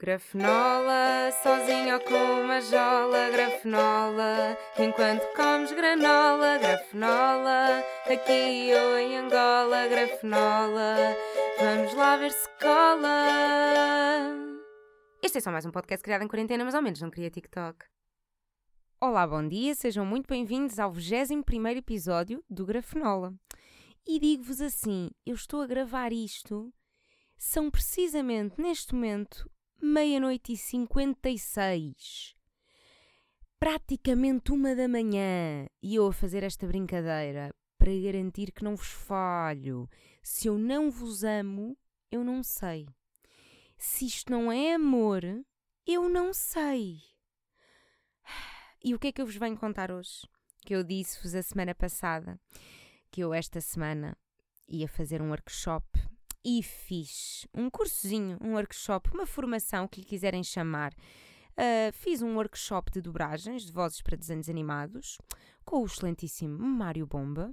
Grafenola, sozinho ou com uma jola, grafenola, enquanto comes granola, grafenola, aqui ou em Angola, grafenola, vamos lá ver se cola. Este é só mais um podcast criado em quarentena, mas ao menos não queria TikTok. Olá, bom dia, sejam muito bem-vindos ao 21 episódio do Grafenola. E digo-vos assim, eu estou a gravar isto, são precisamente neste momento meia-noite e cinquenta e seis. Praticamente uma da manhã. E eu a fazer esta brincadeira para garantir que não vos falho. Se eu não vos amo, eu não sei. Se isto não é amor, eu não sei. E o que é que eu vos venho contar hoje? Que eu disse-vos a semana passada que eu esta semana ia fazer um workshop e fiz um cursozinho, um workshop, uma formação que lhe quiserem chamar. Uh, fiz um workshop de dobragens de vozes para desenhos animados com o excelentíssimo Mário Bomba.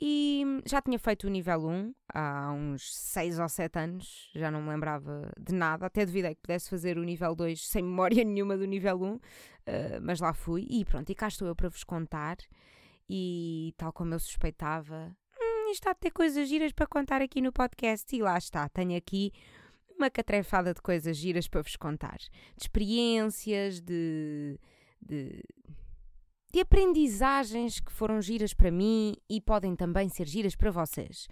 E já tinha feito o nível 1 há uns 6 ou 7 anos, já não me lembrava de nada, até duvidei que pudesse fazer o nível 2 sem memória nenhuma do nível 1, uh, ah, mas lá fui. E pronto, e cá estou eu para vos contar. E tal como eu suspeitava, isto há de ter coisas giras para contar aqui no podcast. E lá está, tenho aqui uma catrefada de coisas giras para vos contar. De experiências, de, de, de aprendizagens que foram giras para mim e podem também ser giras para vocês.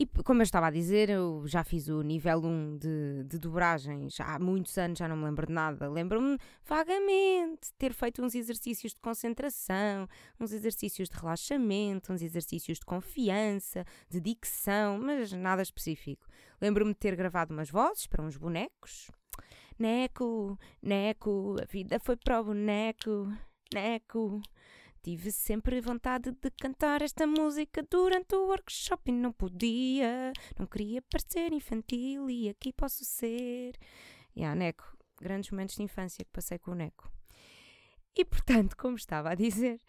E como eu estava a dizer, eu já fiz o nível 1 de, de dobragens há muitos anos, já não me lembro de nada. Lembro-me vagamente de ter feito uns exercícios de concentração, uns exercícios de relaxamento, uns exercícios de confiança, de dicção, mas nada específico. Lembro-me de ter gravado umas vozes para uns bonecos. Neco, Neco, a vida foi para o boneco, Neco. Tive sempre vontade de cantar esta música durante o workshop e não podia. Não queria parecer infantil e aqui posso ser. E yeah, Neco, grandes momentos de infância que passei com o Neco. E portanto, como estava a dizer,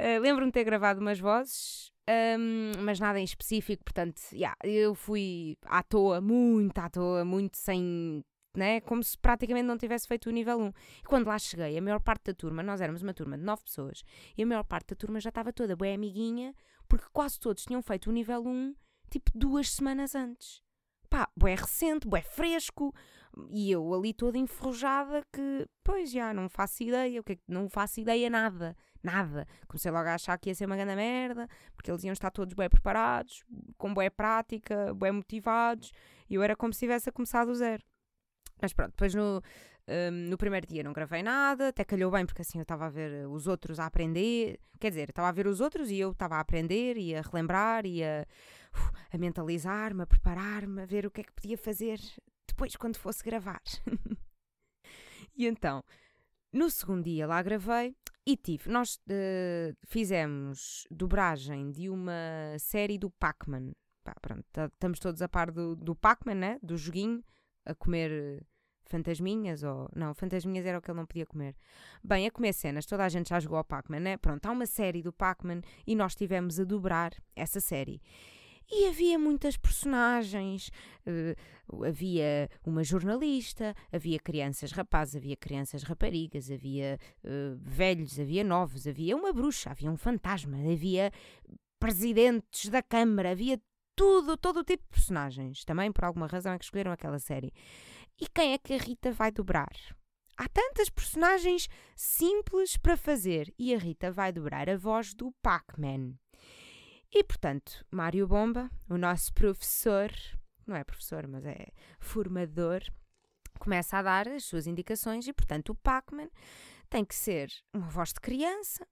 uh, lembro-me de ter gravado umas vozes, um, mas nada em específico, portanto, yeah, eu fui à toa, muito à toa, muito sem né? como se praticamente não tivesse feito o nível 1. E quando lá cheguei, a maior parte da turma, nós éramos uma turma de 9 pessoas, e a maior parte da turma já estava toda bem amiguinha, porque quase todos tinham feito o nível 1 tipo duas semanas antes. Pá, bué recente, bué fresco, e eu ali toda enferrujada que, pois já, não faço ideia, o que é não faço ideia nada, nada. Comecei logo a achar que ia ser uma grande merda, porque eles iam estar todos bem preparados, com boa prática, bem motivados, e eu era como se tivesse começado do zero. Mas pronto, depois no, um, no primeiro dia não gravei nada, até calhou bem porque assim eu estava a ver os outros a aprender, quer dizer, estava a ver os outros e eu estava a aprender e a relembrar e a, a mentalizar-me, a preparar-me, a ver o que é que podia fazer depois quando fosse gravar. e então, no segundo dia lá gravei e tive, nós uh, fizemos dobragem de uma série do Pac-Man. Pronto, estamos todos a par do, do Pac-Man, né? do joguinho a comer eh, fantasminhas ou. Não, fantasminhas era o que ele não podia comer. Bem, a comer cenas, toda a gente já jogou ao Pac-Man, né? Pronto, há uma série do Pac-Man e nós tivemos a dobrar essa série. E havia muitas personagens, uh, havia uma jornalista, havia crianças rapazes, havia crianças raparigas, havia uh, velhos, havia novos, havia uma bruxa, havia um fantasma, havia presidentes da Câmara, havia tudo, todo o tipo de personagens. Também por alguma razão é que escolheram aquela série. E quem é que a Rita vai dobrar? Há tantas personagens simples para fazer e a Rita vai dobrar a voz do Pac-Man. E portanto, Mário Bomba, o nosso professor, não é professor, mas é formador, começa a dar as suas indicações e portanto o Pac-Man tem que ser uma voz de criança,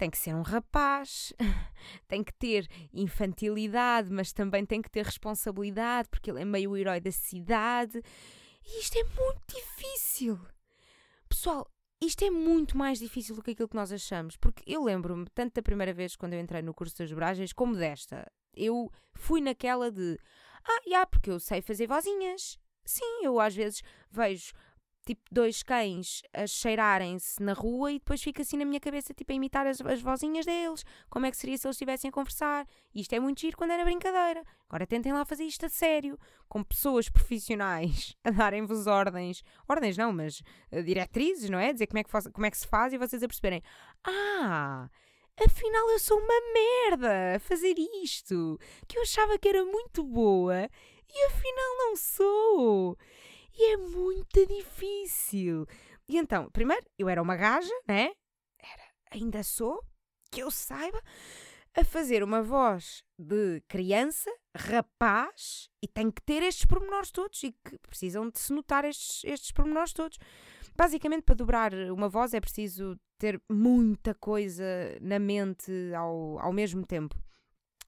tem que ser um rapaz, tem que ter infantilidade, mas também tem que ter responsabilidade, porque ele é meio o herói da cidade. E isto é muito difícil. Pessoal, isto é muito mais difícil do que aquilo que nós achamos, porque eu lembro-me tanto da primeira vez quando eu entrei no curso das dobragens como desta. Eu fui naquela de, ah, já, porque eu sei fazer vozinhas. Sim, eu às vezes vejo tipo dois cães a cheirarem-se na rua e depois fica assim na minha cabeça, tipo, a imitar as, as vozinhas deles. Como é que seria se eles estivessem a conversar? Isto é muito giro quando era brincadeira. Agora tentem lá fazer isto a sério, com pessoas profissionais a darem-vos ordens. Ordens não, mas uh, diretrizes, não é? Dizer como é, que como é que se faz e vocês a perceberem. Ah! Afinal, eu sou uma merda a fazer isto, que eu achava que era muito boa e afinal não sou. E é muito difícil. E então, primeiro, eu era uma gaja, né? Era, ainda sou, que eu saiba, a fazer uma voz de criança, rapaz, e tem que ter estes pormenores todos e que precisam de se notar estes, estes pormenores todos. Basicamente, para dobrar uma voz é preciso ter muita coisa na mente ao, ao mesmo tempo.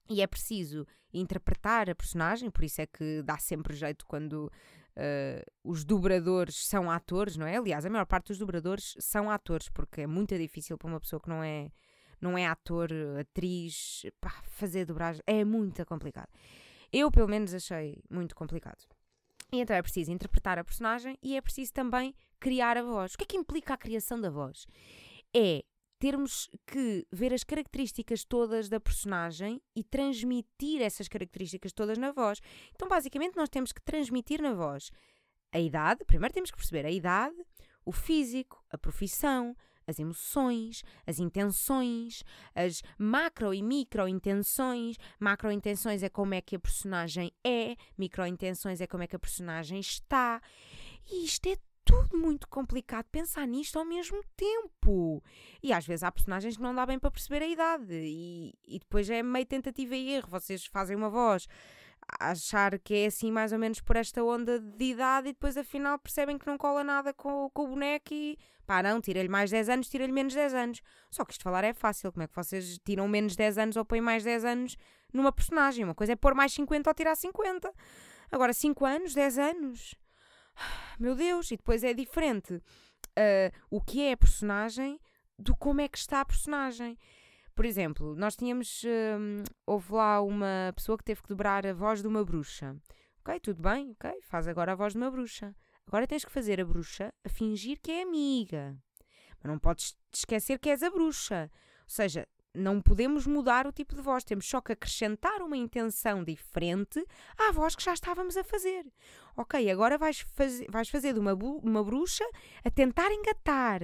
E é preciso interpretar a personagem, por isso é que dá sempre jeito quando uh, os dobradores são atores, não é? Aliás, a maior parte dos dobradores são atores, porque é muito difícil para uma pessoa que não é, não é ator, atriz, pá, fazer dobragem. É muito complicado. Eu, pelo menos, achei muito complicado. E então é preciso interpretar a personagem e é preciso também criar a voz. O que é que implica a criação da voz? É termos que ver as características todas da personagem e transmitir essas características todas na voz. Então, basicamente, nós temos que transmitir na voz a idade, primeiro temos que perceber a idade, o físico, a profissão, as emoções, as intenções, as macro e micro intenções. Macro intenções é como é que a personagem é, micro intenções é como é que a personagem está. E isto é tudo muito complicado pensar nisto ao mesmo tempo. E às vezes há personagens que não dá bem para perceber a idade e, e depois é meio tentativa e erro. Vocês fazem uma voz achar que é assim mais ou menos por esta onda de idade e depois afinal percebem que não cola nada com, com o boneco e pá, não, tira-lhe mais 10 anos, tira-lhe menos 10 anos. Só que isto falar é fácil. Como é que vocês tiram menos 10 anos ou põem mais 10 anos numa personagem? Uma coisa é pôr mais 50 ou tirar 50. Agora, 5 anos, 10 anos meu Deus, e depois é diferente uh, o que é a personagem do como é que está a personagem. Por exemplo, nós tínhamos. Uh, houve lá uma pessoa que teve que dobrar a voz de uma bruxa. Ok, tudo bem, ok, faz agora a voz de uma bruxa. Agora tens que fazer a bruxa a fingir que é amiga. Mas não podes esquecer que és a bruxa. Ou seja, não podemos mudar o tipo de voz, temos só que acrescentar uma intenção diferente à voz que já estávamos a fazer. Ok, agora vais, faz, vais fazer de uma, uma bruxa a tentar engatar.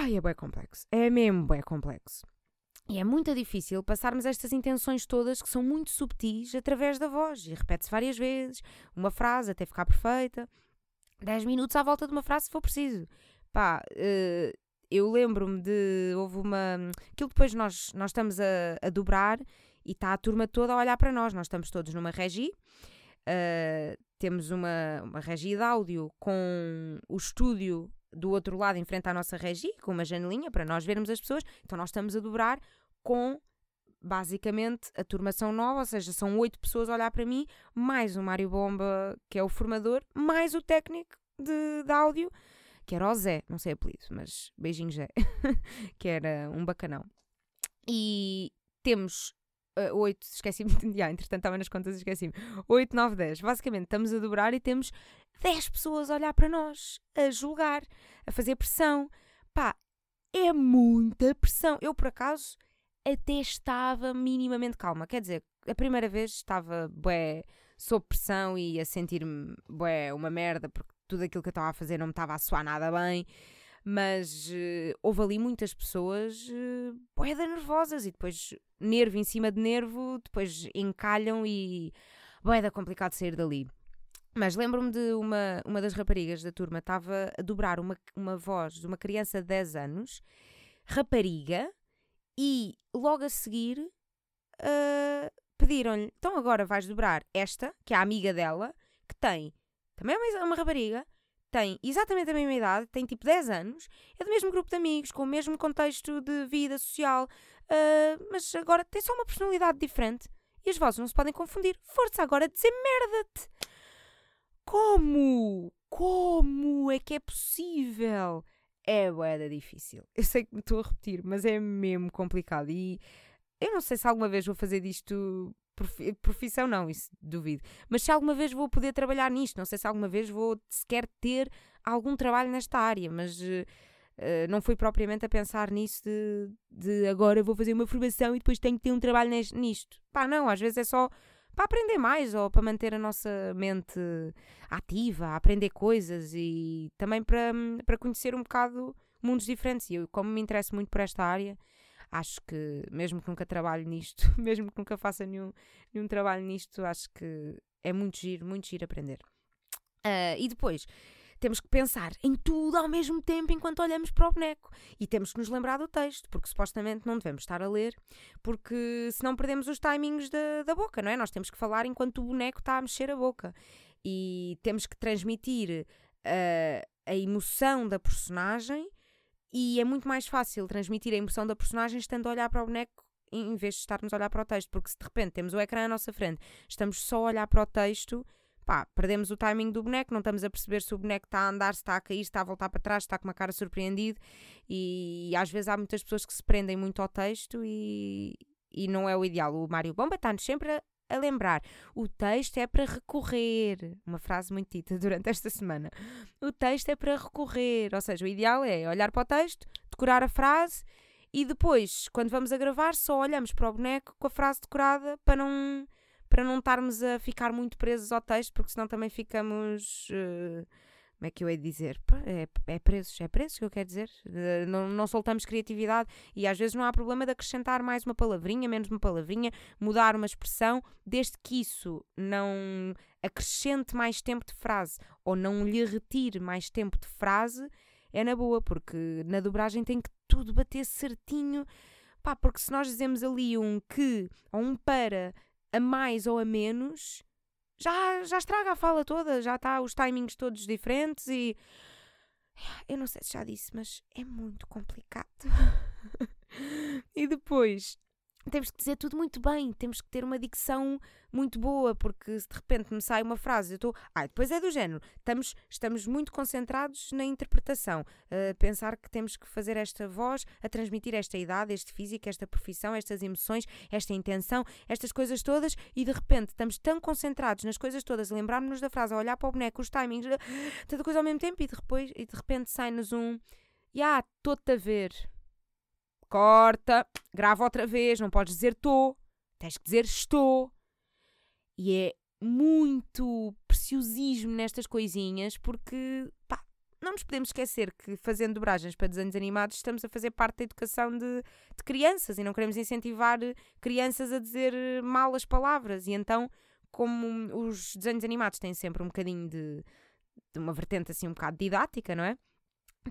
Ai, é bem complexo. É mesmo bem complexo. E é muito difícil passarmos estas intenções todas que são muito subtis através da voz. E repete-se várias vezes, uma frase até ficar perfeita. 10 minutos à volta de uma frase se for preciso. Pá, uh, eu lembro-me de. Houve uma. Aquilo depois nós, nós estamos a, a dobrar e está a turma toda a olhar para nós. Nós estamos todos numa regi. Uh, temos uma, uma regi de áudio com o estúdio do outro lado, em frente à nossa regi, com uma janelinha para nós vermos as pessoas. Então nós estamos a dobrar com basicamente a turmação nova, ou seja, são oito pessoas a olhar para mim, mais o Mário Bomba, que é o formador, mais o técnico de, de áudio que era o Zé, não sei apelido, mas beijinho Zé, que era um bacanão. E temos uh, 8, esqueci-me, yeah, entretanto estava nas contas e esqueci-me, 8, 9, 10. Basicamente estamos a dobrar e temos 10 pessoas a olhar para nós, a julgar, a fazer pressão. Pá, é muita pressão. Eu, por acaso, até estava minimamente calma. Quer dizer, a primeira vez estava, bué, sob pressão e a sentir-me, bué, uma merda, porque tudo aquilo que eu estava a fazer não me estava a soar nada bem, mas uh, houve ali muitas pessoas uh, boeda nervosas e depois nervo em cima de nervo, depois encalham e boeda complicado sair dali. Mas lembro-me de uma, uma das raparigas da turma, estava a dobrar uma, uma voz de uma criança de 10 anos, rapariga, e logo a seguir uh, pediram-lhe: então agora vais dobrar esta, que é a amiga dela, que tem também é uma rapariga, tem exatamente a mesma idade, tem tipo 10 anos, é do mesmo grupo de amigos, com o mesmo contexto de vida social, uh, mas agora tem só uma personalidade diferente e as vozes não se podem confundir. Força agora a dizer merda-te! Como? Como é que é possível? É boeda difícil. Eu sei que me estou a repetir, mas é mesmo complicado. E eu não sei se alguma vez vou fazer disto profissão não, isso duvido. Mas se alguma vez vou poder trabalhar nisto, não sei se alguma vez vou sequer ter algum trabalho nesta área, mas uh, não fui propriamente a pensar nisso de, de, agora vou fazer uma formação e depois tenho que ter um trabalho nisto. Pá, não, às vezes é só para aprender mais ou para manter a nossa mente ativa, aprender coisas e também para, para conhecer um bocado mundos diferentes. E eu, como me interesso muito por esta área, acho que, mesmo que nunca trabalhe nisto, mesmo que nunca faça nenhum, nenhum trabalho nisto, acho que é muito giro, muito giro aprender. Uh, e depois, temos que pensar em tudo ao mesmo tempo enquanto olhamos para o boneco. E temos que nos lembrar do texto, porque supostamente não devemos estar a ler, porque senão perdemos os timings da, da boca, não é? Nós temos que falar enquanto o boneco está a mexer a boca. E temos que transmitir uh, a emoção da personagem e é muito mais fácil transmitir a emoção da personagem estando a olhar para o boneco em vez de estarmos a olhar para o texto, porque se de repente temos o ecrã à nossa frente, estamos só a olhar para o texto, pá, perdemos o timing do boneco, não estamos a perceber se o boneco está a andar, se está a cair, se está a voltar para trás, se está com uma cara surpreendido e, às vezes há muitas pessoas que se prendem muito ao texto e, e não é o ideal. O Mário Bomba está-nos sempre a, a lembrar. O texto é para recorrer. Uma frase muito dita durante esta semana. O texto é para recorrer. Ou seja, o ideal é olhar para o texto, decorar a frase e depois, quando vamos a gravar, só olhamos para o boneco com a frase decorada para não, para não estarmos a ficar muito presos ao texto, porque senão também ficamos. Uh, como é que eu hei de dizer? É, é preços, é preços que eu quero dizer. Não, não soltamos criatividade e às vezes não há problema de acrescentar mais uma palavrinha, menos uma palavrinha, mudar uma expressão, desde que isso não acrescente mais tempo de frase ou não lhe retire mais tempo de frase, é na boa, porque na dobragem tem que tudo bater certinho. Pá, porque se nós dizemos ali um que ou um para a mais ou a menos, já, já estraga a fala toda, já está os timings todos diferentes e. Eu não sei se já disse, mas é muito complicado. e depois, temos que dizer tudo muito bem, temos que ter uma dicção muito boa, porque se de repente me sai uma frase, eu estou. Ah, depois é do género. Estamos, estamos muito concentrados na interpretação, a pensar que temos que fazer esta voz, a transmitir esta idade, este físico, esta profissão, estas emoções, esta intenção, estas coisas todas, e de repente estamos tão concentrados nas coisas todas, lembrarmos-nos da frase, olhar para o boneco, os timings, tanta coisa ao mesmo tempo, e, depois, e de repente sai-nos um. Ya, yeah, estou-te a ver corta, grava outra vez, não podes dizer estou, tens que dizer estou. E é muito preciosismo nestas coisinhas, porque pá, não nos podemos esquecer que fazendo dobragens para desenhos animados estamos a fazer parte da educação de, de crianças e não queremos incentivar crianças a dizer mal as palavras. E então, como os desenhos animados têm sempre um bocadinho de, de uma vertente assim um bocado didática, não é?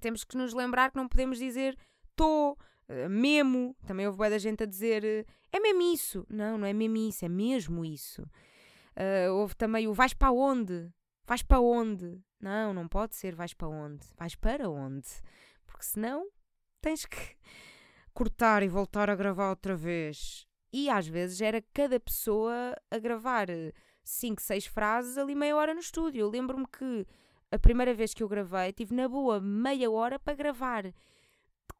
Temos que nos lembrar que não podemos dizer estou, eh, memo, também houve da gente a dizer uh, é mesmo isso. Não, não é mesmo isso, é mesmo isso. Uh, houve também o vais para onde? Vais para onde? Não, não pode ser vais para onde? Vais para onde? Porque senão tens que cortar e voltar a gravar outra vez. E às vezes era cada pessoa a gravar 5, 6 frases ali meia hora no estúdio. Eu lembro-me que a primeira vez que eu gravei tive na boa meia hora para gravar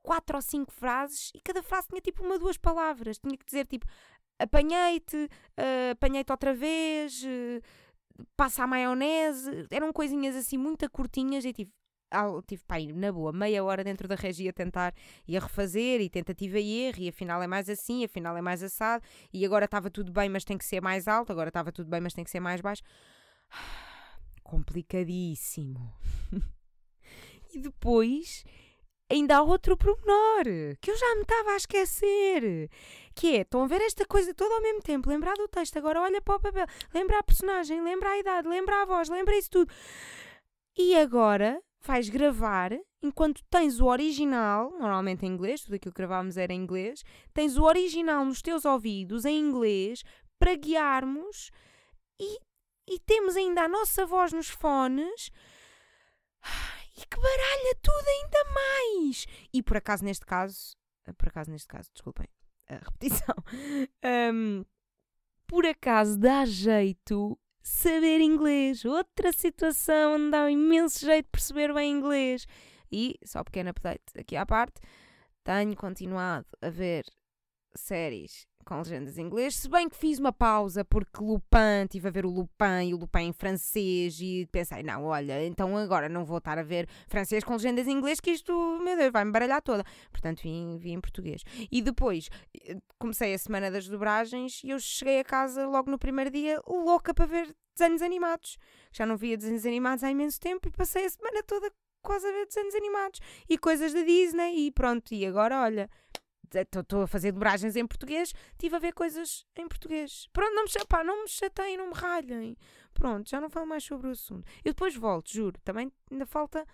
quatro ou cinco frases e cada frase tinha tipo uma, duas palavras. Tinha que dizer tipo apanhei-te, uh, apanhei-te outra vez, uh, passa a maionese. Eram coisinhas assim muito curtinhas e tive. Tive, pá, na boa, meia hora dentro da regia a tentar e a refazer, e tentativa e erro, e afinal é mais assim, afinal é mais assado, e agora estava tudo bem, mas tem que ser mais alto, agora estava tudo bem, mas tem que ser mais baixo. Complicadíssimo. e depois ainda há outro pormenor que eu já me estava a esquecer. Que é, estão a ver esta coisa toda ao mesmo tempo, lembrar do texto, agora olha para o papel, lembra a personagem, lembra a idade, lembra a voz, lembra isso tudo. E agora vais gravar enquanto tens o original, normalmente em inglês, tudo aquilo que gravámos era em inglês, tens o original nos teus ouvidos em inglês para guiarmos e, e temos ainda a nossa voz nos fones e que baralha tudo ainda mais. E por acaso, neste caso, eh, por acaso, neste caso, desculpem a repetição, um, por acaso dá jeito saber inglês. Outra situação onde dá um imenso jeito de perceber bem inglês. E, só pequeno update aqui à parte, tenho continuado a ver séries com legendas em inglês, se bem que fiz uma pausa porque Lupin, estive a ver o Lupin e o Lupin em francês e pensei, não, olha, então agora não vou estar a ver francês com legendas em inglês que isto, meu Deus, vai-me baralhar toda. Portanto, vim, vim em português. E depois eh, comecei a semana das dobragens e eu cheguei a casa logo no primeiro dia louca para ver desenhos animados. Já não via desenhos animados há imenso tempo e passei a semana toda quase a ver desenhos animados e coisas da Disney e pronto. E agora, olha, estou a fazer dobragens em português, estive a ver coisas em português. Pronto, não me, pá, não me chateiem, não me ralhem. Pronto, já não falo mais sobre o assunto. Eu depois volto, juro. Também ainda falta,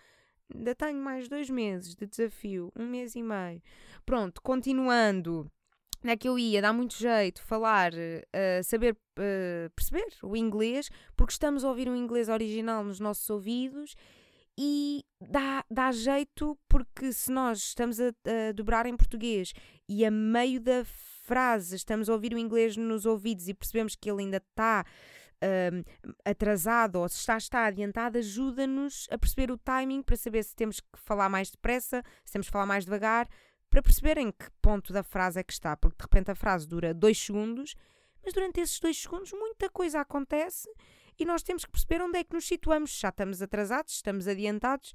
ainda tenho mais dois meses de desafio, um mês e meio. Pronto, continuando. Onde é que eu ia? Dá muito jeito falar, uh, saber uh, perceber o inglês, porque estamos a ouvir o inglês original nos nossos ouvidos e dá, dá jeito porque se nós estamos a, a dobrar em português e a meio da frase estamos a ouvir o inglês nos ouvidos e percebemos que ele ainda está um, atrasado ou se está, está adiantado, ajuda-nos a perceber o timing para saber se temos que falar mais depressa, se temos que falar mais devagar, para perceber em que ponto da frase é que está, porque de repente a frase dura dois segundos, mas durante esses dois segundos muita coisa acontece e nós temos que perceber onde é que nos situamos. Já estamos atrasados, estamos adiantados.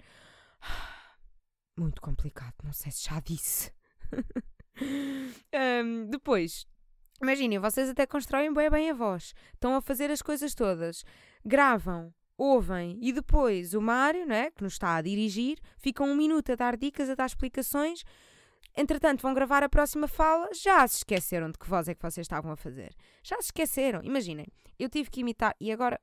Muito complicado, não sei se já disse. um, depois, imaginem, vocês até constroem bem, bem a voz. Estão a fazer as coisas todas. Gravam, ouvem e depois o Mário, né, que nos está a dirigir, fica um minuto a dar dicas, a dar explicações. Entretanto, vão gravar a próxima fala, já se esqueceram de que voz é que vocês estavam a fazer. Já se esqueceram. Imaginem, eu tive que imitar, e agora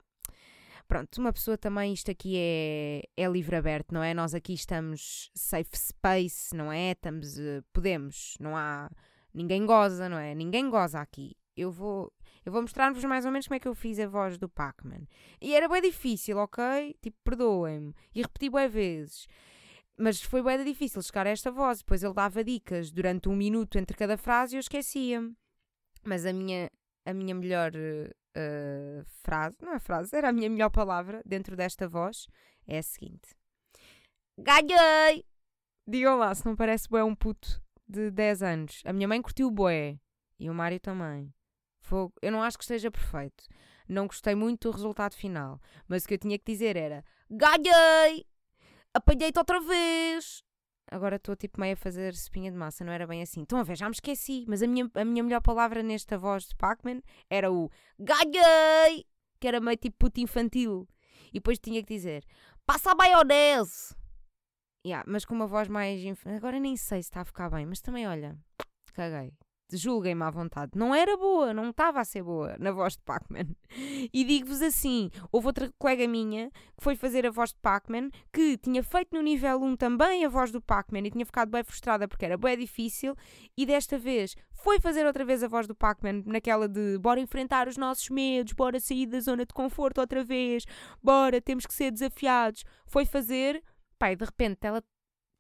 Pronto, uma pessoa também, isto aqui é, é livre aberto, não é? Nós aqui estamos safe space, não é? Estamos, uh, podemos, não há. Ninguém goza, não é? Ninguém goza aqui. Eu vou, eu vou mostrar-vos mais ou menos como é que eu fiz a voz do Pac-Man. E era bem difícil, ok? Tipo, perdoem-me. E repeti bem vezes. Mas foi bem difícil chegar a esta voz. Depois ele dava dicas durante um minuto entre cada frase e eu esquecia-me. Mas a minha, a minha melhor uh, frase, não é frase, era a minha melhor palavra dentro desta voz, é a seguinte: Ganhei! Digam lá se não parece boé um puto de 10 anos. A minha mãe curtiu o boé e o Mário também. Fogo. Eu não acho que esteja perfeito. Não gostei muito do resultado final. Mas o que eu tinha que dizer era: Ganhei! Apanhei-te outra vez! Agora estou tipo meio a fazer espinha de massa, não era bem assim. Estão a ver, já me esqueci, mas a minha, a minha melhor palavra nesta voz de Pac-Man era o ganhei, que era meio tipo puto infantil. E depois tinha que dizer passa a maionese. Yeah, mas com uma voz mais. Agora nem sei se está a ficar bem, mas também olha, caguei julguem-me à vontade. Não era boa, não estava a ser boa na voz de Pac-Man. E digo-vos assim: houve outra colega minha que foi fazer a voz de Pac-Man, que tinha feito no nível 1 também a voz do Pac-Man e tinha ficado bem frustrada porque era bem difícil, e desta vez foi fazer outra vez a voz do Pac-Man, naquela de bora enfrentar os nossos medos, bora sair da zona de conforto outra vez, bora, temos que ser desafiados. Foi fazer, pai, de repente ela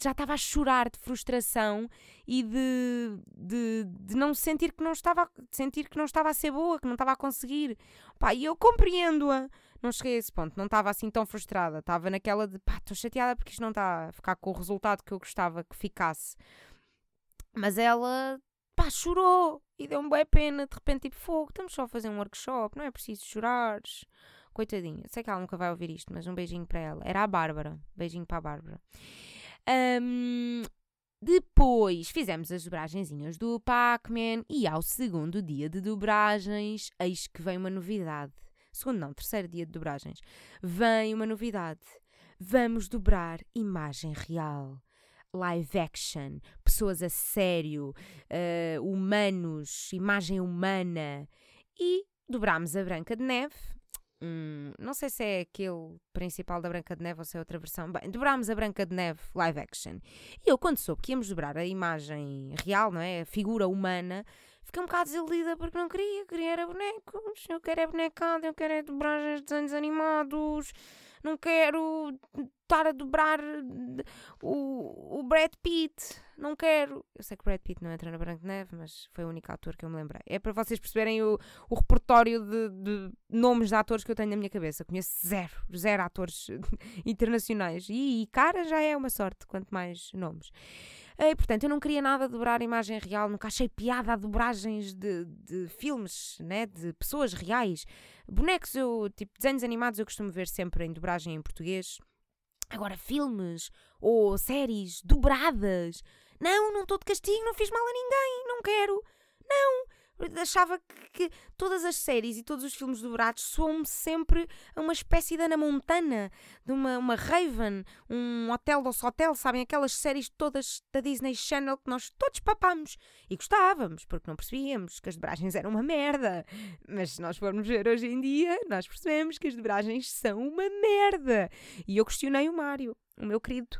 já estava a chorar de frustração e de, de, de não sentir que não estava sentir que não estava a ser boa, que não estava a conseguir. Pá, e eu compreendo-a. Não cheguei a esse ponto, não estava assim tão frustrada. Estava naquela de pá, estou chateada porque isto não está a ficar com o resultado que eu gostava que ficasse. Mas ela, pá, chorou e deu-me bem pena. De repente, tipo, fogo, estamos só a fazer um workshop, não é preciso chorares. Coitadinha, sei que ela nunca vai ouvir isto, mas um beijinho para ela. Era a Bárbara, beijinho para a Bárbara. Um, depois fizemos as dobragenzinhas do Pac-Man e ao segundo dia de dobragens, eis que vem uma novidade. Segundo não, terceiro dia de dobragens. Vem uma novidade. Vamos dobrar imagem real. Live action, pessoas a sério, uh, humanos, imagem humana. E dobrámos a Branca de Neve, Hum, não sei se é aquele principal da Branca de Neve ou se é outra versão. Bem, dobrámos a Branca de Neve live action. E eu, quando soube que íamos dobrar a imagem real, não é? A figura humana, fiquei um bocado desiludida porque não queria. Queria era bonecos, eu quero é bonecada, eu quero é dobragens de desenhos animados, não quero estar a dobrar o, o Brad Pitt. Não quero. Eu sei que o Brad Pitt não entra na Branca de Neve, mas foi o único ator que eu me lembrei. É para vocês perceberem o, o repertório de, de, nomes de atores que eu tenho na minha cabeça. Conheço zero, zero atores internacionais. E, e cara já é uma sorte, quanto mais nomes. E, portanto, eu não queria nada dobrar a imagem real, nunca achei piada a dobragens de, de filmes, né? de pessoas reais. Bonecos, eu, tipo, desenhos animados, eu costumo ver sempre em dobragem em português. Agora, filmes ou séries dobradas. Não, não estou de castigo, não fiz mal a ninguém, não quero. Não, achava que, que, todas as séries e todos os filmes dobrados soam sempre a uma espécie de Ana Montana, de uma, uma Raven, um Hotel do Hotel, sabem? Aquelas séries todas da Disney Channel que nós todos papámos e gostávamos, porque não percebíamos que as dobragens eram uma merda. Mas se nós formos ver hoje em dia, nós percebemos que as dobragens são uma merda. E eu questionei o Mário, o meu querido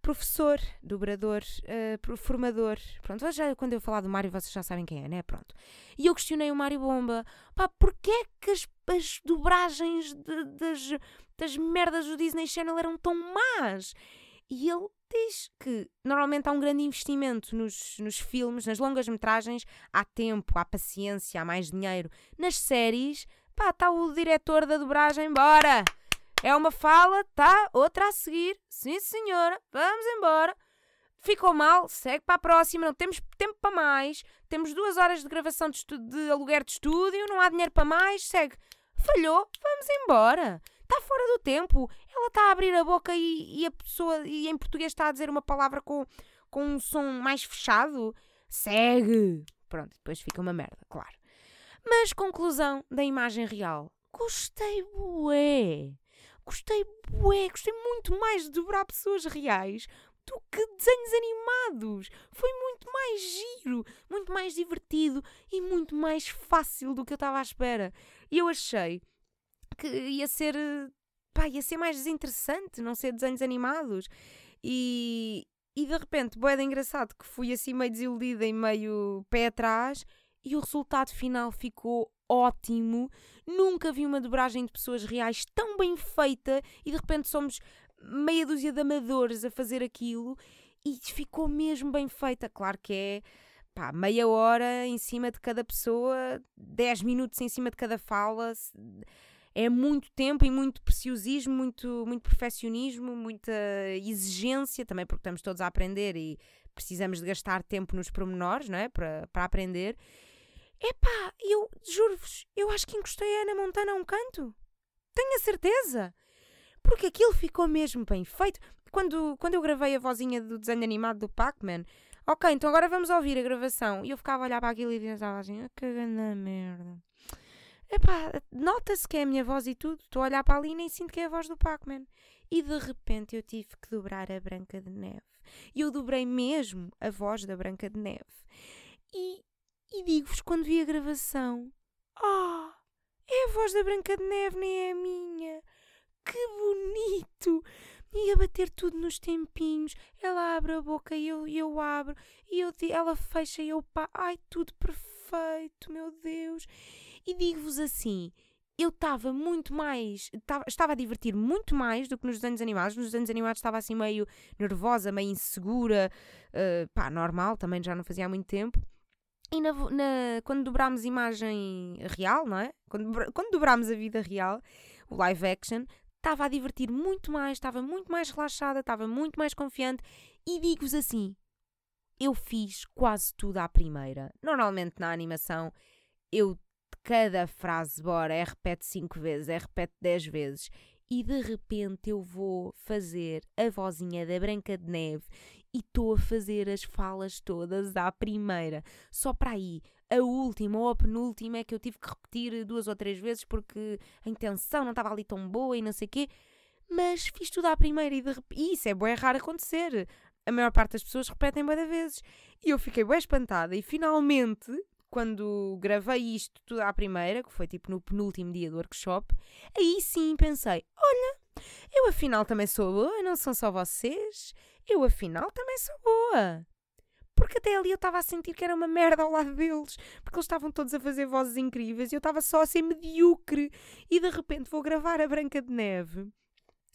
professor, dobrador, uh, formador. Pronto, já, quando eu falar do Mário, vocês já sabem quem é, né? Pronto. E eu questionei o Mário Bomba: pá, porquê é que as, as dobragens de, das, das merdas do Disney Channel eram tão más? E ele diz que normalmente há um grande investimento nos, nos filmes, nas longas metragens, há tempo, há paciência, há mais dinheiro. Nas séries, pá, está o diretor da dobragem, bora! É uma fala, tá? Outra a seguir. Sim, senhora. Vamos embora. Ficou mal, segue para a próxima. Não temos tempo para mais. Temos duas horas de gravação de, de aluguer de estúdio. Não há dinheiro para mais. Segue. Falhou. Vamos embora. Está fora do tempo. Ela está a abrir a boca e, e, a pessoa, e em português está a dizer uma palavra com, com um som mais fechado. Segue. Pronto, depois fica uma merda, claro. Mas conclusão da imagem real. Gostei bué gostei bué, gostei muito mais de dobrar pessoas reais do que desenhos animados. Foi muito mais giro, muito mais divertido e muito mais fácil do que eu estava à espera. E eu achei que ia ser, pá, ia ser mais desinteressante não ser desenhos animados. E, e de repente, boeda de engraçado que fui assim meio desiludida e meio pé atrás e o resultado final ficou ótimo. Nunca vi uma dobragem de pessoas reais tão bem feita e de repente somos meia dúzia de amadores a fazer aquilo e ficou mesmo bem feita. Claro que é pá, meia hora em cima de cada pessoa, 10 minutos em cima de cada fala. É muito tempo e muito preciosismo, muito, muito perfeccionismo, muita exigência, também porque estamos todos a aprender e precisamos de gastar tempo nos pormenores não é? para, para aprender. Epá, eu juro-vos, eu acho que encostei a Ana Montana a um canto. Tenho a certeza. Porque aquilo ficou mesmo bem feito. Quando, quando eu gravei a vozinha do desenho animado do Pac-Man, ok, então agora vamos ouvir a gravação. E eu ficava a olhar para aquilo e pensava assim, ah, que grande merda. Epá, nota-se que é a minha voz e tudo. Estou a olhar para ali e nem sinto que é a voz do Pac-Man. E de repente eu tive que dobrar a Branca de Neve. E eu dobrei mesmo a voz da Branca de Neve. E e digo-vos quando vi a gravação: Ah, oh, é a voz da Branca de Neve, nem é a minha. Que bonito! E a bater tudo nos tempinhos. Ela abre a boca e eu, eu abro. E eu, ela fecha e eu pá. Ai, tudo perfeito, meu Deus. E digo-vos assim: eu estava muito mais. Tava, estava a divertir muito mais do que nos desenhos animados. Nos desenhos animados estava assim meio nervosa, meio insegura. Uh, pá, normal, também já não fazia há muito tempo. E na, na, quando dobrámos imagem real, não é? Quando, quando dobrámos a vida real, o live action, estava a divertir muito mais, estava muito mais relaxada, estava muito mais confiante. E digo-vos assim: eu fiz quase tudo à primeira. Normalmente na animação, eu cada frase, bora, é repete cinco vezes, é repete dez vezes. E de repente eu vou fazer a vozinha da Branca de Neve e estou a fazer as falas todas à primeira. Só para aí, a última ou a penúltima é que eu tive que repetir duas ou três vezes porque a intenção não estava ali tão boa e não sei o quê. Mas fiz tudo à primeira e, de, e isso é bem raro acontecer. A maior parte das pessoas repetem bem vezes. E eu fiquei bem espantada e finalmente, quando gravei isto tudo à primeira, que foi tipo no penúltimo dia do workshop, aí sim pensei: olha, eu afinal também sou boa, não são só vocês eu afinal também sou boa. Porque até ali eu estava a sentir que era uma merda ao lado deles, porque eles estavam todos a fazer vozes incríveis e eu estava só a ser medíocre. E de repente vou gravar a Branca de Neve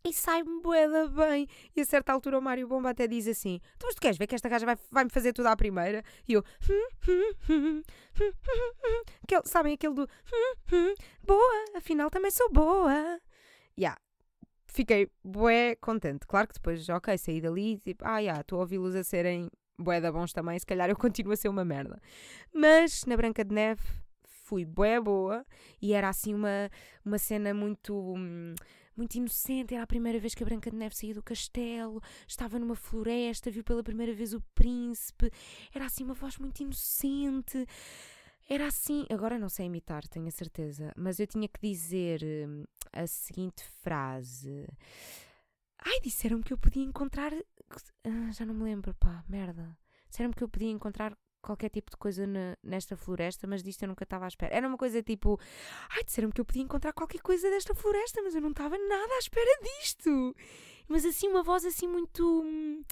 e sai-me boeda bem. E a certa altura o Mário Bomba até diz assim: Tu, mas tu queres ver que esta gaja vai, vai me fazer tudo à primeira? E eu, aquele, sabem aquele do boa, afinal também sou boa. Yeah fiquei bué contente. Claro que depois, ok, saí dali e tipo, ah, já, estou a ouvi-los a serem bué da bons também, se calhar eu continuo a ser uma merda. Mas na Branca de Neve fui bué boa e era assim uma, uma cena muito. Muito inocente, era a primeira vez que a Branca de Neve saía do castelo, estava numa floresta, viu pela primeira vez o príncipe, era assim uma voz muito inocente. Era assim, agora não sei imitar, tenho a certeza, mas eu tinha que dizer hum, a seguinte frase. Ai, disseram-me que eu podia encontrar. Ah, já não me lembro, pá, merda. Disseram-me que eu podia encontrar qualquer tipo de coisa nesta floresta, mas disto eu nunca estava à espera. Era uma coisa tipo, ai, disseram-me que eu podia encontrar qualquer coisa desta floresta, mas eu não estava nada à espera disto. Mas assim, uma voz assim muito hum,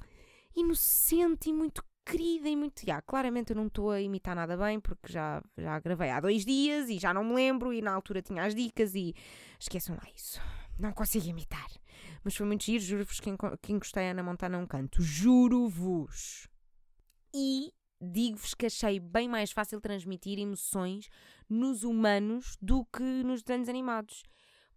inocente e muito querida e muito. Já, claramente eu não estou a imitar nada bem, porque já, já gravei há dois dias e já não me lembro, e na altura tinha as dicas e esqueçam lá isso. Não consigo imitar. Mas foi muito giro, juro-vos que, que encostei a Ana Montana um canto. Juro-vos. E digo-vos que achei bem mais fácil transmitir emoções nos humanos do que nos desenhos animados.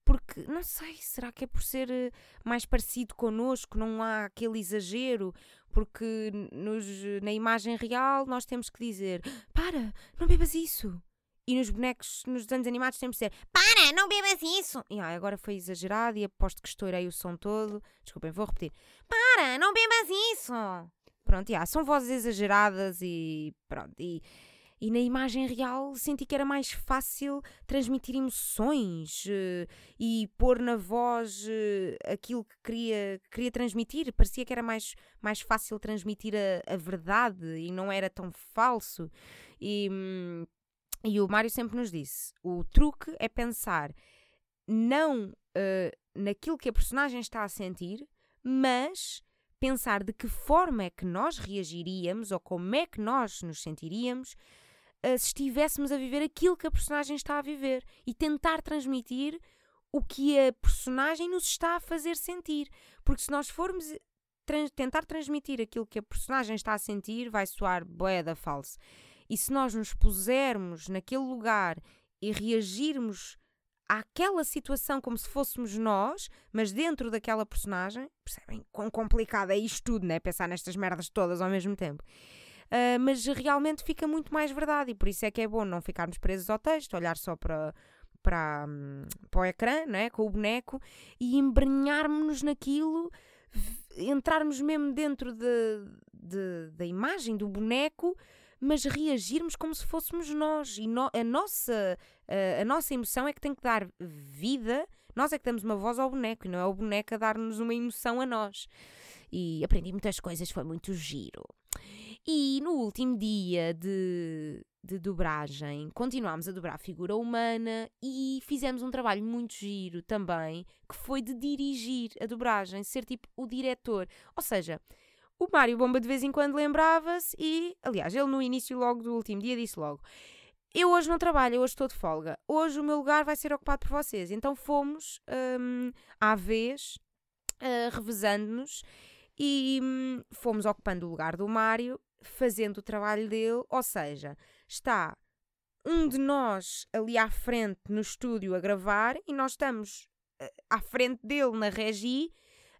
Porque, não sei, será que é por ser eh, mais parecido connosco, não há aquele exagero? Porque nos, na imagem real nós temos que dizer: Para, não bebas isso. E nos bonecos, nos desenhos animados, temos que dizer: Para, não bebas isso. E ah, agora foi exagerado e aposto que estourei o som todo. Desculpem, vou repetir: Para, não bebas isso. Pronto, yeah, são vozes exageradas e pronto. E, e na imagem real senti que era mais fácil transmitir emoções uh, e pôr na voz uh, aquilo que queria, que queria transmitir. Parecia que era mais, mais fácil transmitir a, a verdade e não era tão falso. E, hum, e o Mário sempre nos disse: o truque é pensar não uh, naquilo que a personagem está a sentir, mas pensar de que forma é que nós reagiríamos ou como é que nós nos sentiríamos se estivéssemos a viver aquilo que a personagem está a viver e tentar transmitir o que a personagem nos está a fazer sentir. Porque se nós formos trans tentar transmitir aquilo que a personagem está a sentir, vai soar boeda falso. E se nós nos pusermos naquele lugar e reagirmos àquela situação como se fôssemos nós, mas dentro daquela personagem. Percebem quão complicado é isto tudo, né? Pensar nestas merdas todas ao mesmo tempo. Uh, mas realmente fica muito mais verdade e por isso é que é bom não ficarmos presos ao texto, olhar só para, para, hum, para o ecrã, né? com o boneco e embrenharmos-nos naquilo, entrarmos mesmo dentro de, de, da imagem do boneco mas reagirmos como se fôssemos nós. E no, a, nossa, a, a, nossa emoção é que tem que dar vida. Nós é que damos uma voz ao boneco e não é o boneco a dar-nos uma emoção a nós. E aprendi muitas coisas, foi muito giro. E no último dia de, de dobragem, continuámos a dobrar a figura humana e fizemos um trabalho muito giro também, que foi de dirigir a dobragem, ser tipo o diretor. Ou seja, o Mário Bomba de vez em quando lembrava-se e, aliás, ele no início logo do último dia disse logo: Eu hoje não trabalho, hoje estou de folga. Hoje o meu lugar vai ser ocupado por vocês. Então fomos um, à vez, uh, revezando-nos e um, fomos ocupando o lugar do Mário, fazendo o trabalho dele. Ou seja, está um de nós ali à frente no estúdio a gravar e nós estamos uh, à frente dele na regi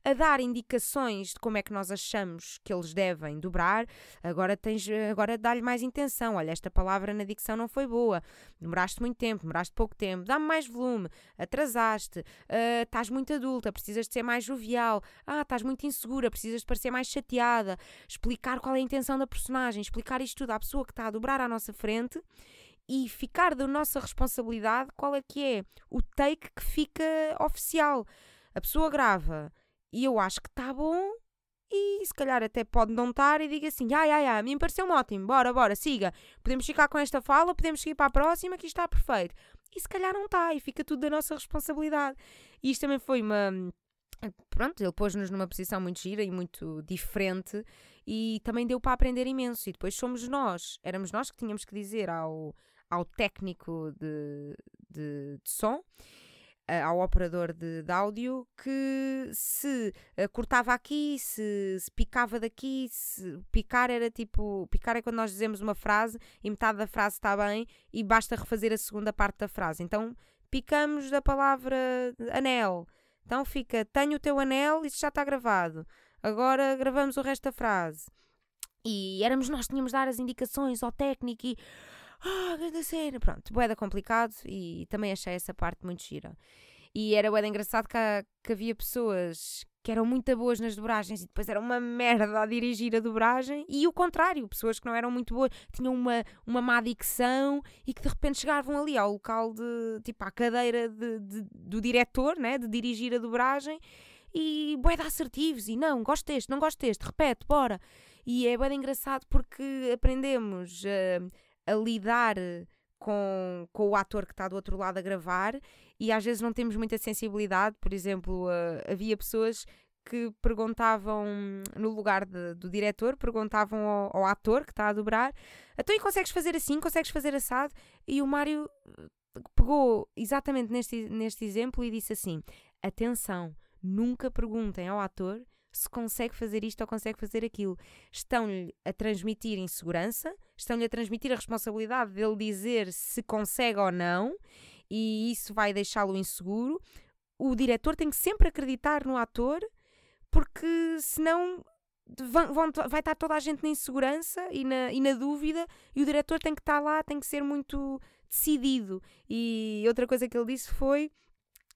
a dar indicações de como é que nós achamos que eles devem dobrar, agora tens agora dá-lhe mais intenção. Olha, esta palavra na dicção não foi boa, demoraste muito tempo, demoraste pouco tempo, dá-me mais volume, atrasaste, uh, estás muito adulta, precisas de ser mais jovial, ah, estás muito insegura, precisas de parecer mais chateada, explicar qual é a intenção da personagem, explicar isto tudo à pessoa que está a dobrar à nossa frente e ficar da nossa responsabilidade qual é que é o take que fica oficial. A pessoa grava e eu acho que está bom e se calhar até pode não estar e diga assim, ai, ai, ai, a mim pareceu-me ótimo, bora, bora, siga. Podemos ficar com esta fala, podemos seguir para a próxima, que está perfeito. E se calhar não está, e fica tudo da nossa responsabilidade. E isto também foi uma... Pronto, ele pôs-nos numa posição muito gira e muito diferente e também deu para aprender imenso. E depois somos nós, éramos nós que tínhamos que dizer ao, ao técnico de, de, de som ao operador de, de, áudio que se uh, cortava aqui, se, se, picava daqui, se picar era tipo. Picar é quando nós dizemos uma frase e metade da frase está bem e basta refazer a segunda parte da frase. Então picamos da palavra anel. Então fica: Tenho o teu anel, isso já está gravado. Agora gravamos o resto da frase. e éramos nós que tínhamos de dar as indicações ao técnico e. Ah, grande cena! Pronto, boeda complicado e também achei essa parte muito gira. E era boeda engraçado que, que havia pessoas que eram muito boas nas dobragens e depois era uma merda a dirigir a dobragem, e o contrário, pessoas que não eram muito boas, tinham uma, uma má dicção e que de repente chegavam ali ao local de, tipo, à cadeira de, de, do diretor, né, de dirigir a dobragem, e de assertivos, e não, gosto deste, não gosto deste, repete, bora. E é de engraçado porque aprendemos uh, a lidar com, com o ator que está do outro lado a gravar e às vezes não temos muita sensibilidade. Por exemplo, uh, havia pessoas que perguntavam no lugar de, do diretor, perguntavam ao, ao, ator que está a dobrar, então e consegues fazer assim, consegues fazer assado? E o Mário eh, pegou exatamente neste, neste exemplo e disse assim: atenção, nunca perguntem ao ator se consegue fazer isto ou consegue fazer aquilo. Estão-lhe a transmitir insegurança, estão-lhe a transmitir a responsabilidade dele dizer se consegue ou não, e isso vai deixá-lo inseguro. O diretor tem que sempre acreditar no ator, porque senão vão, vão, vai estar toda a gente na insegurança e na, e na dúvida, e o diretor tem que estar lá, tem que ser muito decidido. E outra coisa que ele disse foi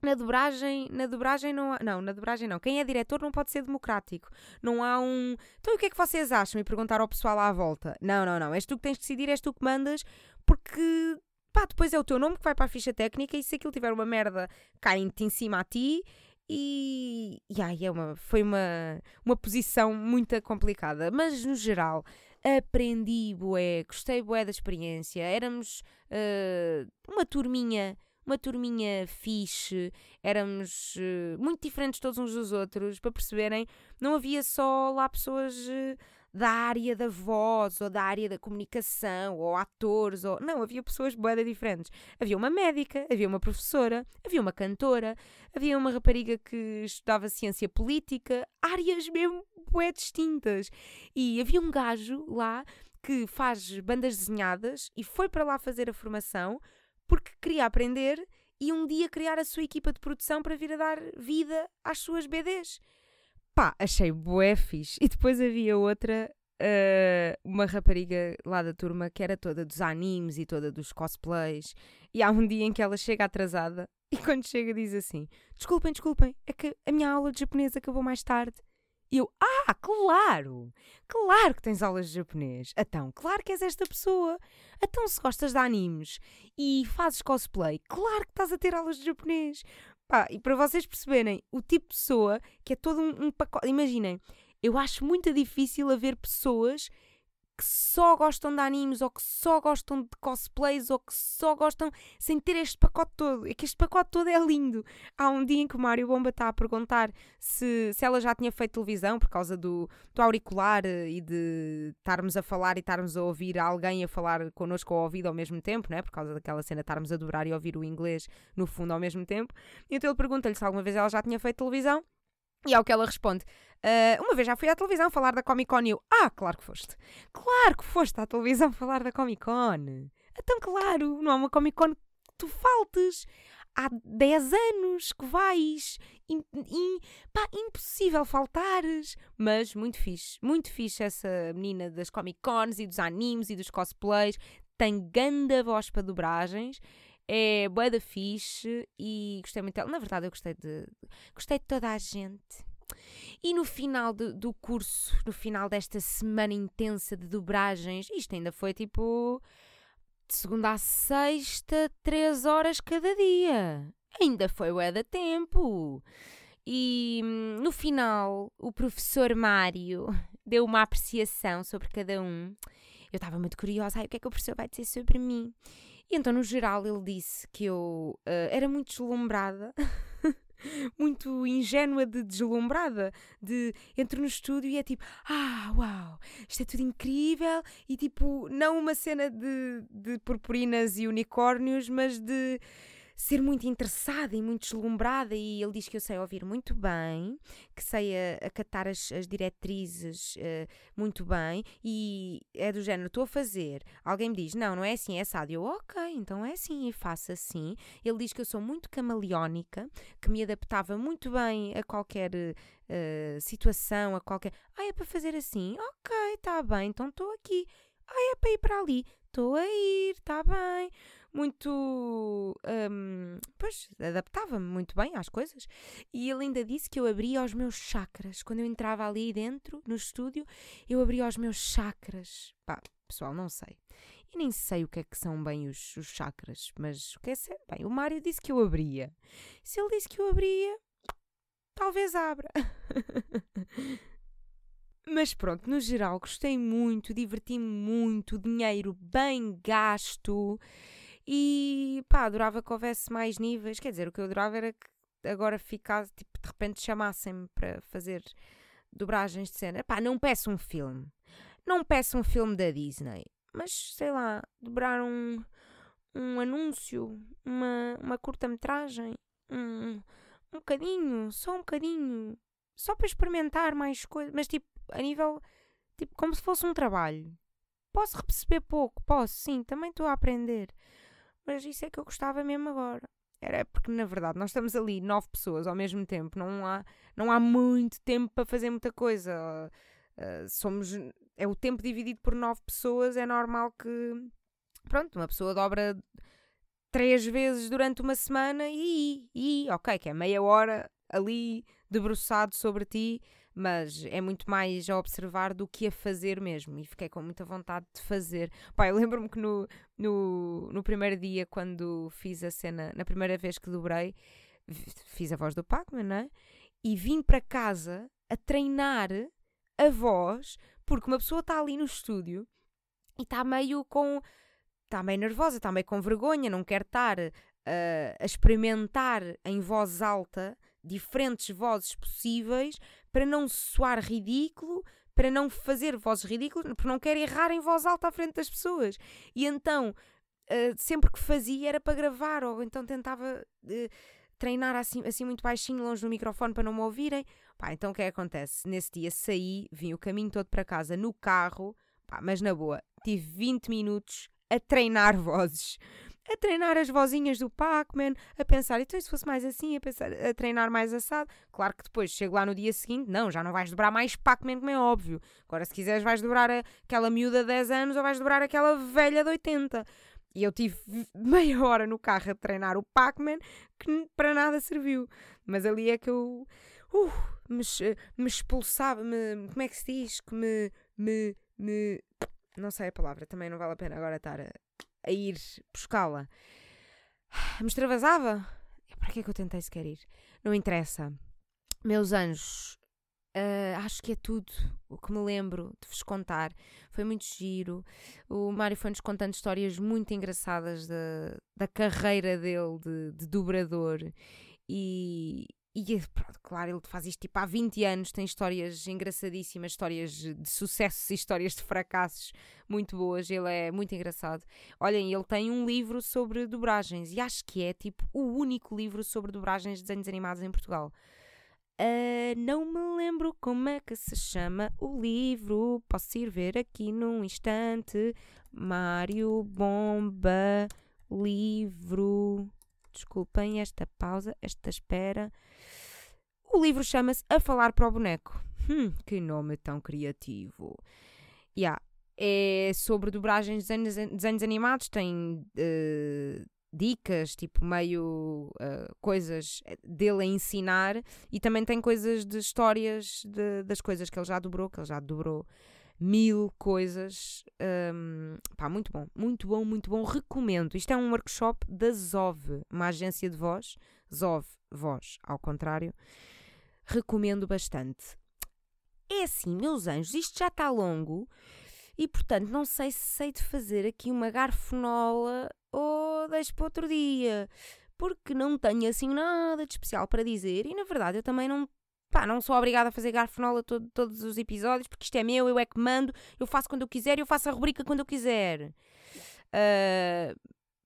na dobragem, na dobragem não há, não, na dobragem não. Quem é diretor não pode ser democrático. Não há um, então o que é que vocês acham? E perguntar ao pessoal à volta. Não, não, não. És tu que tens de decidir, és tu que mandas, porque pá, depois é o teu nome que vai para a ficha técnica e se aquilo tiver uma merda, cai-te em cima a ti e, e ai, é uma, foi uma, uma posição muito complicada. Mas no geral, aprendi bué, gostei bué da experiência. Éramos uh, uma turminha uma turminha fixe, éramos uh, muito diferentes todos uns dos outros, para perceberem, não havia só lá pessoas uh, da área da voz, ou da área da comunicação, ou atores, ou... não, havia pessoas boeda diferentes. Havia uma médica, havia uma professora, havia uma cantora, havia uma rapariga que estudava ciência política, áreas mesmo bué distintas. E havia um gajo lá que faz bandas desenhadas e foi para lá fazer a formação porque queria aprender e um dia criar a sua equipa de produção para vir a dar vida às suas BDs. Pá, achei bué fixe. E depois havia outra, uh, uma rapariga lá da turma que era toda dos animes e toda dos cosplays. E há um dia em que ela chega atrasada e quando chega diz assim: Desculpem, desculpem, é que a minha aula de japonês acabou mais tarde. E eu, ah, claro! Claro que tens aulas de japonês. Então, claro que és esta pessoa. Então, se gostas de animes e fazes cosplay, claro que estás a ter aulas de japonês. Pá, e para vocês perceberem, o tipo de pessoa que é todo um, um pacote. Imaginem, eu acho muito difícil haver pessoas que só gostam de animes ou que só gostam de cosplays ou que só gostam sem ter este pacote todo. É que este pacote todo é lindo. Há um dia em que o Mário Bomba está a perguntar se, se ela já tinha feito televisão por causa do, do auricular eh, e de estarmos a falar e estarmos a ouvir alguém a falar connosco ao ouvido ao mesmo tempo, né? por causa daquela cena estarmos a dobrar e ouvir o inglês no fundo ao mesmo tempo. E então ele pergunta-lhe se alguma vez ela já tinha feito televisão. E ao que ela responde: uh, Uma vez já fui à televisão falar da Comic Con e eu, ah, claro que foste. Claro que foste à televisão falar da Comic Con. Então, claro, não há uma Comic Con que tu faltes. Há 10 anos que vais. In, in, pá, impossível faltares. Mas muito fixe. Muito fixe essa menina das Comic Cons e dos animes e dos cosplays. Tem ganda voz para dobragens é bué da fixe e gostei muito dela. Na verdade, eu gostei de, gostei de toda a gente. E no final de, do curso, no final desta semana intensa de dobragens, isto ainda foi tipo de segunda a sexta, três horas cada dia. Ainda foi bué da tempo. E hum, no final, o professor Mário deu uma apreciação sobre cada um. Eu estava muito curiosa, ai, o que é que o professor vai dizer sobre mim? E então, no geral, ele disse que eu uh, era muito deslumbrada. muito ingênua de deslumbrada, de entro no estúdio e é tipo, ah, uau, isto é tudo incrível. E tipo, não uma cena de, de purpurinas e unicórnios, mas de ser muito interessada e muito deslumbrada e ele diz que eu sei ouvir muito bem, que sei acatar as, as diretrizes uh, muito bem e é do género, estou a fazer, alguém me diz, não, não é assim, é assado, eu, ok, então é assim e faço assim. Ele diz que eu sou muito camaleónica, que me adaptava muito bem a qualquer uh, situação, a qualquer, ah, é para fazer assim, ok, está bem, então estou aqui, ah, é para ir para ali, estou a ir, está bem muito. Um, pois, adaptava-me muito bem às coisas. E ele ainda disse que eu abria os meus chakras. Quando eu entrava ali dentro, no estúdio, eu abria os meus chakras. Pá, pessoal, não sei. E nem sei o que é que são bem os, os chakras, mas o que é ser? Bem, o Mário disse que eu abria. Se ele disse que eu abria, talvez abra. Mas pronto, no geral, gostei muito, diverti-me muito, dinheiro bem gasto. E pá, adorava que houvesse mais níveis. Quer dizer, o que eu adorava era que agora ficasse, tipo, de repente chamassem-me para fazer dobragens de cena. Pá, não peço um filme. Não peço um filme da Disney. Mas sei lá, dobrar um, um anúncio, uma, uma curta-metragem, um, um bocadinho, só um bocadinho. Só para experimentar mais coisas. Mas tipo, a nível. Tipo, como se fosse um trabalho. Posso receber pouco, posso, sim, também estou a aprender mas isso é que eu gostava mesmo agora. Era porque, na verdade, nós estamos ali nove pessoas ao mesmo tempo, não há, não há muito tempo para fazer muita coisa. Uh, somos. É o tempo dividido por nove pessoas, é normal que. Pronto, uma pessoa dobra três vezes durante uma semana e, e ok, que é meia hora ali debruçado sobre ti mas é muito mais a observar do que a fazer mesmo. E fiquei com muita vontade de fazer. Pá, eu lembro-me que no, no, no primeiro dia, quando fiz a cena, na primeira vez que dobrei, fiz a voz do Pac-Man, não é? E vim para casa a treinar a voz, porque uma pessoa está ali no estúdio e está meio com. está meio nervosa, está meio com vergonha, não quer estar uh, a experimentar em voz alta diferentes vozes possíveis para não soar ridículo, para não fazer vozes ridículas, porque não quer errar em voz alta à frente das pessoas. E então, uh, sempre que fazia era para gravar, ou então tentava uh, treinar assim, assim muito baixinho, longe do microfone para não me ouvirem. Pá, então o que é que acontece? Nesse dia saí, vim o caminho todo para casa no carro, pá, mas na boa, tive 20 minutos a treinar vozes a treinar as vozinhas do Pac-Man, a pensar, então se fosse mais assim, a, pensar, a treinar mais assado. Claro que depois chego lá no dia seguinte, não, já não vais dobrar mais Pac-Man, como é óbvio. Agora, se quiseres, vais dobrar aquela miúda de 10 anos ou vais dobrar aquela velha de 80. E eu tive meia hora no carro a treinar o Pac-Man que para nada serviu. Mas ali é que eu uh, me, me expulsava, me, como é que se diz? Que me, me, me. Não sei a palavra, também não vale a pena agora estar a, a ir buscá-la. Me extravasava? Para que é que eu tentei sequer ir? Não interessa. Meus anjos, uh, acho que é tudo o que me lembro de vos contar. Foi muito giro. O Mário foi-nos contando histórias muito engraçadas da, da carreira dele de, de dobrador. E, e pronto, claro, ele faz isto tipo há 20 anos, tem histórias engraçadíssimas, histórias de sucessos e histórias de fracassos muito boas. Ele é muito engraçado. Olhem, ele tem um livro sobre dobragens e acho que é tipo o único livro sobre dobragens de desenhos animados em Portugal. Uh, não me lembro como é que se chama o livro. Posso ir ver aqui num instante. Mário Bomba Livro. Desculpem esta pausa, esta espera. O livro chama-se A Falar para o Boneco. Hum, que nome tão criativo. Yeah. É sobre dobragens de desenhos, desenhos animados, tem uh, dicas, tipo meio uh, coisas dele a ensinar e também tem coisas de histórias de, das coisas que ele já dobrou, que ele já dobrou mil coisas. Um, pá, muito bom, muito bom, muito bom. Recomendo. Isto é um workshop da Zov, uma agência de voz. Zov, voz, ao contrário recomendo bastante. É assim, meus anjos, isto já está longo e, portanto, não sei se sei de fazer aqui uma garfonola ou deixo para outro dia, porque não tenho assim nada de especial para dizer e, na verdade, eu também não. Pá, não sou obrigada a fazer garfonola todo, todos os episódios, porque isto é meu, eu é que mando, eu faço quando eu quiser eu faço a rubrica quando eu quiser. Uh,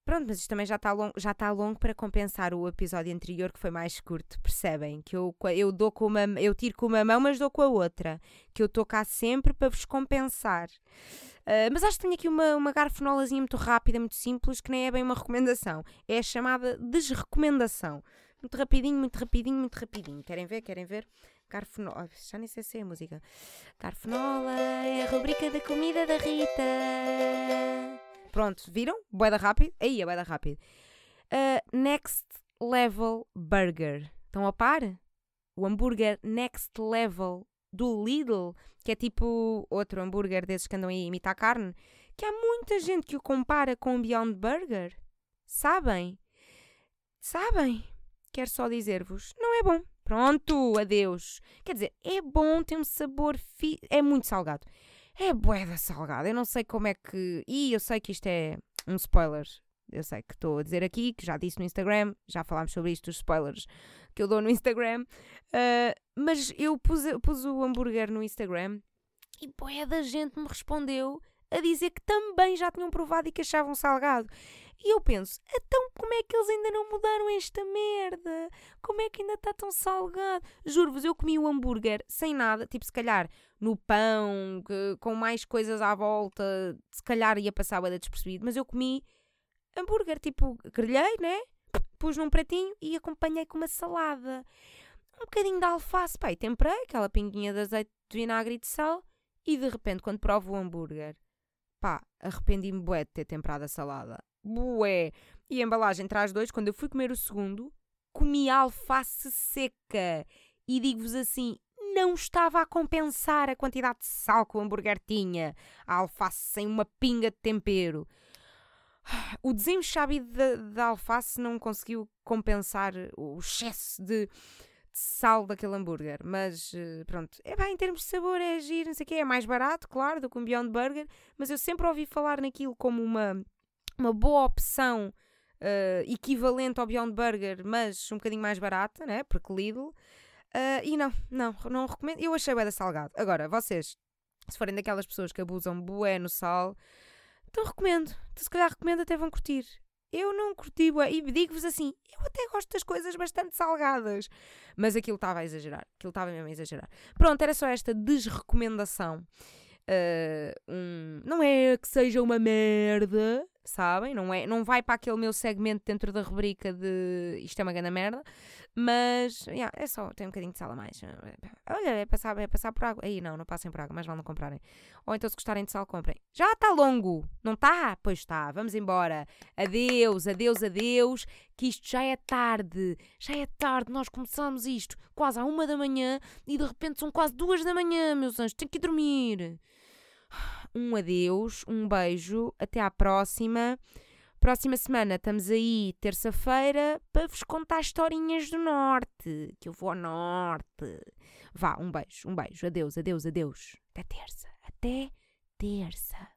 Pronto, mas isto também já está longo, já está longo para compensar o episódio anterior que foi mais curto, percebem? Que eu, eu dou com uma eu tiro com uma mão, mas dou com a outra. Que eu estou cá sempre para vos compensar. Uh, mas acho que tenho aqui uma, uma garfonolazinha muito rápida, muito simples, que nem é bem uma recomendação. É a chamada desrecomendação. Muito rapidinho, muito rapidinho, muito rapidinho. Querem ver? Querem ver? Garfonola. Já nem sei se é a música. Garfonola é a rubrica da comida da Rita. Pronto, viram? Boeda rápido. Aí, a boeda rápido. Uh, next Level Burger. Estão a par? O hambúrguer Next Level do Lidl, que é tipo outro hambúrguer desses que andam aí a imitar carne, que há muita gente que o compara com o Beyond Burger. Sabem? Sabem? Quero só dizer-vos, não é bom. Pronto, adeus. Quer dizer, é bom, tem um sabor, fi... é muito salgado. É boeda salgada. Eu não sei como é que. E eu sei que isto é um spoiler. Eu sei que estou a dizer aqui, que já disse no Instagram, já falámos sobre isto, os spoilers que eu dou no Instagram. Uh, mas eu pus, pus o hambúrguer no Instagram e boeda gente me respondeu a dizer que também já tinham provado e que achavam salgado. E eu penso, então como é que eles ainda não mudaram esta merda? Como é que ainda está tão salgado? Juro-vos, eu comi o hambúrguer sem nada, tipo se calhar no pão, que, com mais coisas à volta, se calhar ia passar a despercebido, mas eu comi hambúrguer, tipo, grelhei, né? Pus num pratinho e acompanhei com uma salada. Um bocadinho de alface, e temperei aquela pinguinha de azeite de vinagre e de sal e de repente quando provo o hambúrguer, pá, arrependi-me bué de ter temperado a salada bué. E a embalagem traz dois. Quando eu fui comer o segundo, comi alface seca. E digo-vos assim, não estava a compensar a quantidade de sal que o hambúrguer tinha. A alface sem uma pinga de tempero. O desenxabe da alface não conseguiu compensar o excesso de, de, sal daquele hambúrguer. Mas eh, pronto, é bem, em termos de sabor é giro, não sei o quê. É mais barato, claro, do que um Beyond Burger. Mas eu sempre ouvi falar naquilo como uma uma boa opção uh, equivalente ao Beyond Burger, mas um bocadinho mais barata, né? Porque Lidl. Uh, e não, não, não recomendo. Eu achei bué da salgado. Agora, vocês, se forem daquelas pessoas que abusam bué no sal, então recomendo. Então, se calhar recomendo, até vão curtir. Eu não curti bué. E digo-vos assim, eu até gosto das coisas bastante salgadas. Mas aquilo estava a exagerar. Aquilo estava mesmo a exagerar. Pronto, era só esta desrecomendação. Uh, um, não é que seja uma merda, sabem? Não, é, não vai para aquele meu segmento dentro da rubrica de isto é uma grande merda, mas yeah, é só, tem um bocadinho de sal a mais. Olha, é passar, é passar por água. Aí não, não passem por água, mas vão não comprarem. Ou então, se gostarem de sal, comprem. Já está longo, não está? Pois está, vamos embora. Adeus, adeus, adeus, que isto já é tarde. Já é tarde, nós começamos isto quase à uma da manhã e de repente são quase duas da manhã, meus anjos, tenho que ir dormir um adeus, um beijo, até à próxima. Próxima semana estamos aí, terça-feira, para vos contar historinhas do Norte, que eu vou ao Norte. Vá, um beijo, um beijo, adeus, adeus, adeus. Até terça, até terça.